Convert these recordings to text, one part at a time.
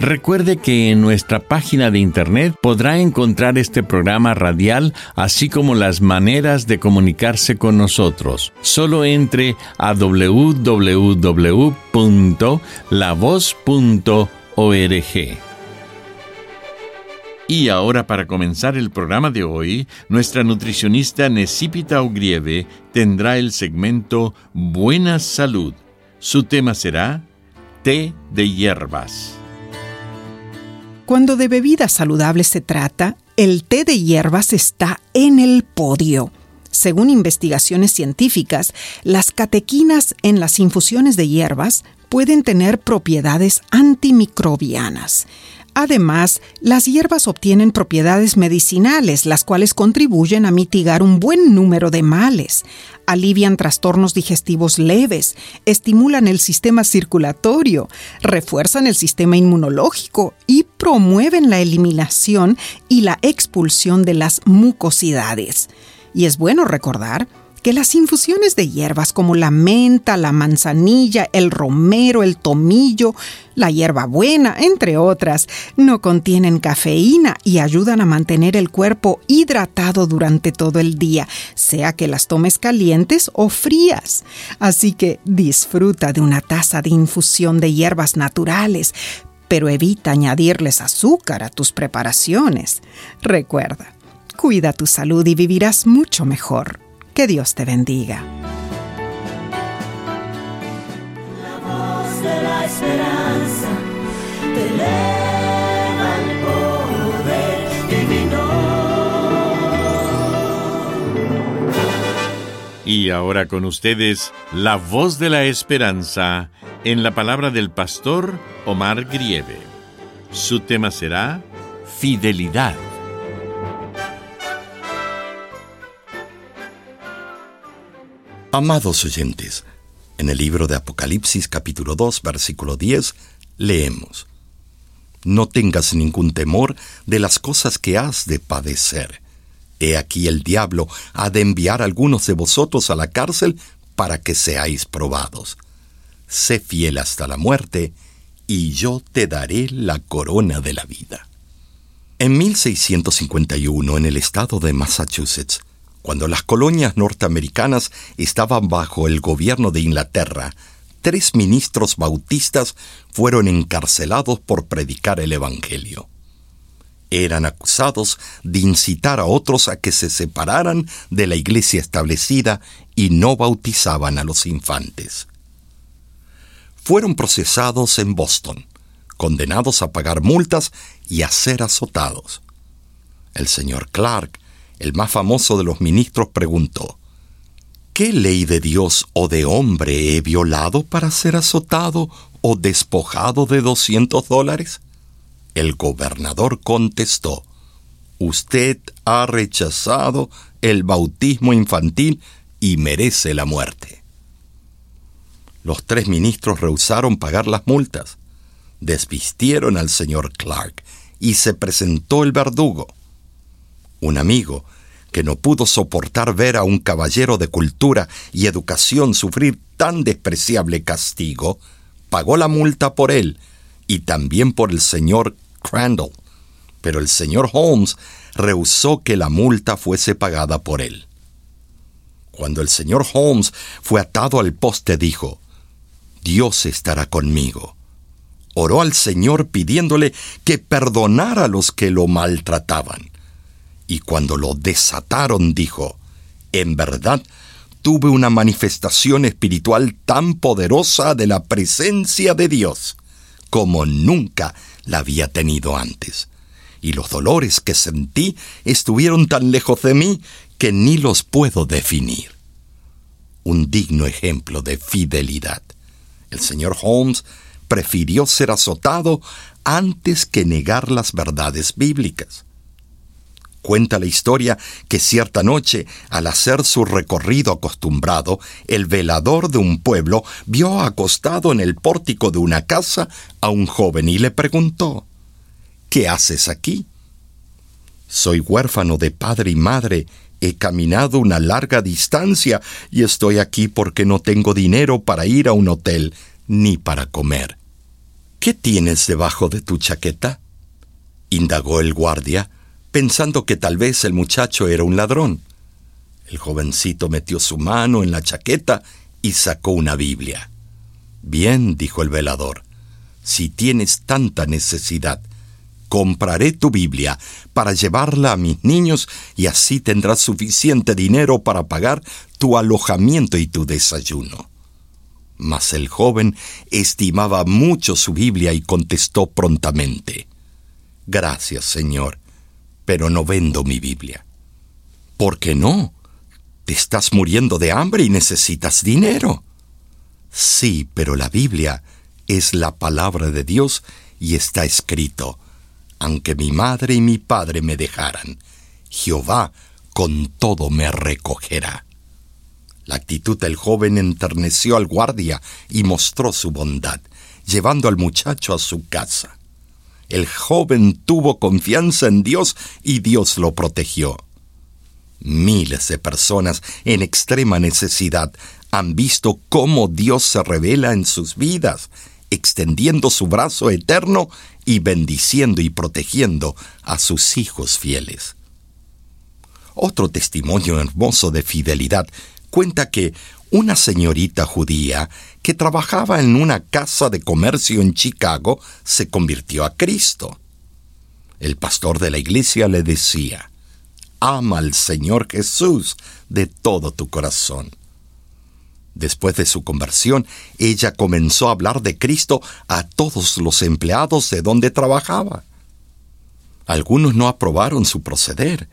Recuerde que en nuestra página de internet podrá encontrar este programa radial, así como las maneras de comunicarse con nosotros. Solo entre a www.lavoz.org. Y ahora para comenzar el programa de hoy, nuestra nutricionista Necipita Ugrieve tendrá el segmento Buena Salud. Su tema será té de hierbas. Cuando de bebidas saludables se trata, el té de hierbas está en el podio. Según investigaciones científicas, las catequinas en las infusiones de hierbas pueden tener propiedades antimicrobianas. Además, las hierbas obtienen propiedades medicinales, las cuales contribuyen a mitigar un buen número de males, alivian trastornos digestivos leves, estimulan el sistema circulatorio, refuerzan el sistema inmunológico y promueven la eliminación y la expulsión de las mucosidades. Y es bueno recordar que las infusiones de hierbas como la menta, la manzanilla, el romero, el tomillo, la hierbabuena, entre otras, no contienen cafeína y ayudan a mantener el cuerpo hidratado durante todo el día, sea que las tomes calientes o frías. Así que disfruta de una taza de infusión de hierbas naturales, pero evita añadirles azúcar a tus preparaciones. Recuerda, cuida tu salud y vivirás mucho mejor. Que Dios te bendiga. La voz de la esperanza te eleva el poder. Y ahora con ustedes, la voz de la esperanza en la palabra del pastor Omar Grieve. Su tema será Fidelidad. Amados oyentes, en el libro de Apocalipsis capítulo 2 versículo 10 leemos, No tengas ningún temor de las cosas que has de padecer. He aquí el diablo ha de enviar a algunos de vosotros a la cárcel para que seáis probados. Sé fiel hasta la muerte, y yo te daré la corona de la vida. En 1651, en el estado de Massachusetts, cuando las colonias norteamericanas estaban bajo el gobierno de Inglaterra, tres ministros bautistas fueron encarcelados por predicar el Evangelio. Eran acusados de incitar a otros a que se separaran de la iglesia establecida y no bautizaban a los infantes. Fueron procesados en Boston, condenados a pagar multas y a ser azotados. El señor Clark el más famoso de los ministros, preguntó, ¿Qué ley de Dios o de hombre he violado para ser azotado o despojado de 200 dólares? El gobernador contestó, Usted ha rechazado el bautismo infantil y merece la muerte. Los tres ministros rehusaron pagar las multas, desvistieron al señor Clark y se presentó el verdugo. Un amigo, que no pudo soportar ver a un caballero de cultura y educación sufrir tan despreciable castigo, pagó la multa por él y también por el señor Crandall. Pero el señor Holmes rehusó que la multa fuese pagada por él. Cuando el señor Holmes fue atado al poste, dijo, Dios estará conmigo. Oró al Señor pidiéndole que perdonara a los que lo maltrataban y cuando lo desataron dijo, En verdad, tuve una manifestación espiritual tan poderosa de la presencia de Dios como nunca la había tenido antes. Y los dolores que sentí estuvieron tan lejos de mí que ni los puedo definir. Un digno ejemplo de fidelidad. El señor Holmes prefirió ser azotado antes que negar las verdades bíblicas. Cuenta la historia que cierta noche, al hacer su recorrido acostumbrado, el velador de un pueblo vio acostado en el pórtico de una casa a un joven y le preguntó, ¿Qué haces aquí? Soy huérfano de padre y madre, he caminado una larga distancia y estoy aquí porque no tengo dinero para ir a un hotel ni para comer. ¿Qué tienes debajo de tu chaqueta? indagó el guardia pensando que tal vez el muchacho era un ladrón. El jovencito metió su mano en la chaqueta y sacó una Biblia. Bien, dijo el velador, si tienes tanta necesidad, compraré tu Biblia para llevarla a mis niños y así tendrás suficiente dinero para pagar tu alojamiento y tu desayuno. Mas el joven estimaba mucho su Biblia y contestó prontamente, Gracias, Señor, pero no vendo mi Biblia. ¿Por qué no? Te estás muriendo de hambre y necesitas dinero. Sí, pero la Biblia es la palabra de Dios y está escrito, aunque mi madre y mi padre me dejaran, Jehová con todo me recogerá. La actitud del joven enterneció al guardia y mostró su bondad, llevando al muchacho a su casa. El joven tuvo confianza en Dios y Dios lo protegió. Miles de personas en extrema necesidad han visto cómo Dios se revela en sus vidas, extendiendo su brazo eterno y bendiciendo y protegiendo a sus hijos fieles. Otro testimonio hermoso de fidelidad cuenta que una señorita judía que trabajaba en una casa de comercio en Chicago se convirtió a Cristo. El pastor de la iglesia le decía, ama al Señor Jesús de todo tu corazón. Después de su conversión, ella comenzó a hablar de Cristo a todos los empleados de donde trabajaba. Algunos no aprobaron su proceder,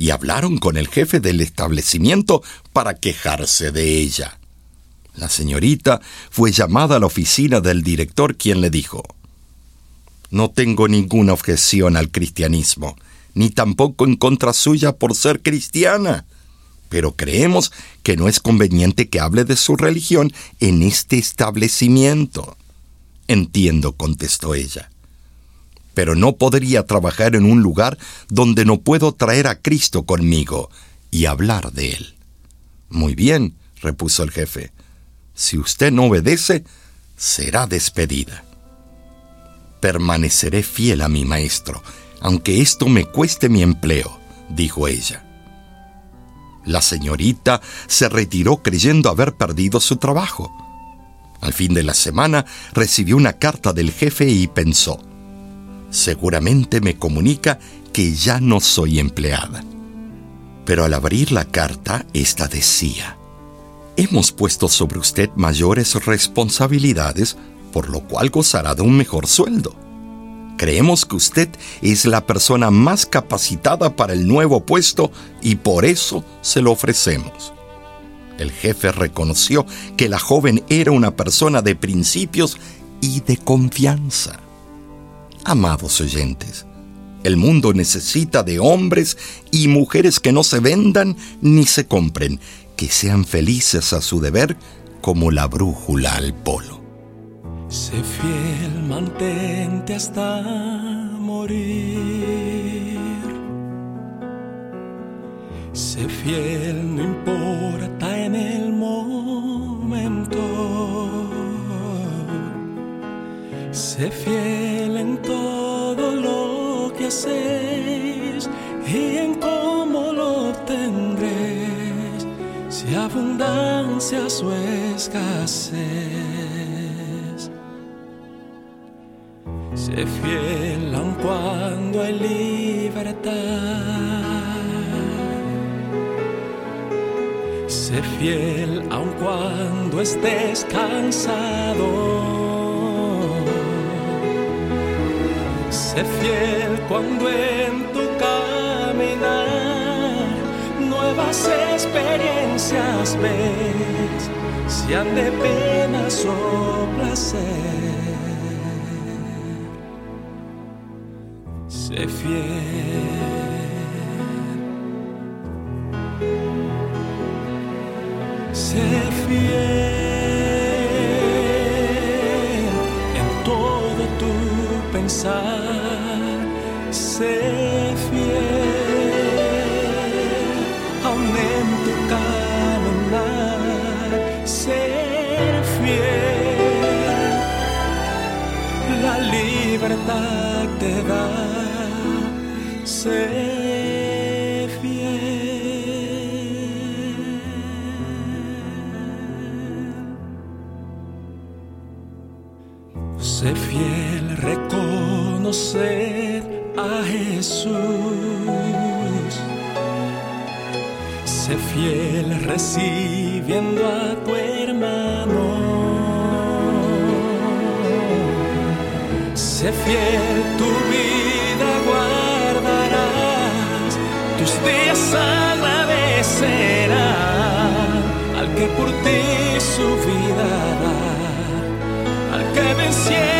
y hablaron con el jefe del establecimiento para quejarse de ella. La señorita fue llamada a la oficina del director quien le dijo, No tengo ninguna objeción al cristianismo, ni tampoco en contra suya por ser cristiana, pero creemos que no es conveniente que hable de su religión en este establecimiento. Entiendo, contestó ella pero no podría trabajar en un lugar donde no puedo traer a Cristo conmigo y hablar de Él. Muy bien, repuso el jefe. Si usted no obedece, será despedida. Permaneceré fiel a mi maestro, aunque esto me cueste mi empleo, dijo ella. La señorita se retiró creyendo haber perdido su trabajo. Al fin de la semana recibió una carta del jefe y pensó, seguramente me comunica que ya no soy empleada. Pero al abrir la carta, ésta decía, Hemos puesto sobre usted mayores responsabilidades, por lo cual gozará de un mejor sueldo. Creemos que usted es la persona más capacitada para el nuevo puesto y por eso se lo ofrecemos. El jefe reconoció que la joven era una persona de principios y de confianza. Amados oyentes, el mundo necesita de hombres y mujeres que no se vendan ni se compren, que sean felices a su deber como la brújula al polo. Sé fiel, mantente hasta morir. Sé fiel, no importa en el momento. Sé fiel en todo lo que hacéis si abundancia o escasez. Sé fiel aun cuando hay libertad. Sé fiel aun cuando estés cansado. Sé fiel cuando en nuevas experiencias ves, sean de penas o placer. Sé fiel. Libertad te da. Sé Sé fiel, reconocer a Jesús. Sé fiel recibiendo a tu fiel, tu vida guardarás, tus días agradecerán al que por ti su vida da al que venciere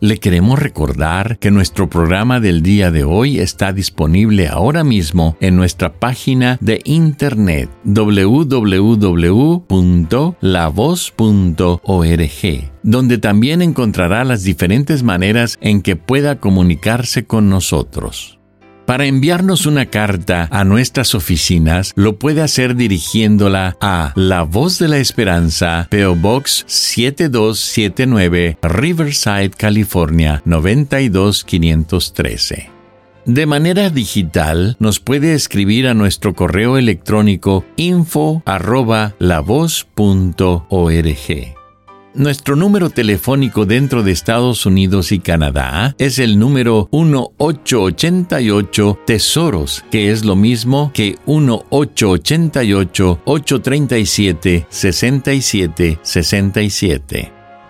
Le queremos recordar que nuestro programa del día de hoy está disponible ahora mismo en nuestra página de internet www.lavoz.org, donde también encontrará las diferentes maneras en que pueda comunicarse con nosotros. Para enviarnos una carta a nuestras oficinas, lo puede hacer dirigiéndola a La Voz de la Esperanza, PO Box 7279, Riverside, California 92513. De manera digital, nos puede escribir a nuestro correo electrónico info arroba. Nuestro número telefónico dentro de Estados Unidos y Canadá es el número 1888 Tesoros, que es lo mismo que 1888 837 6767.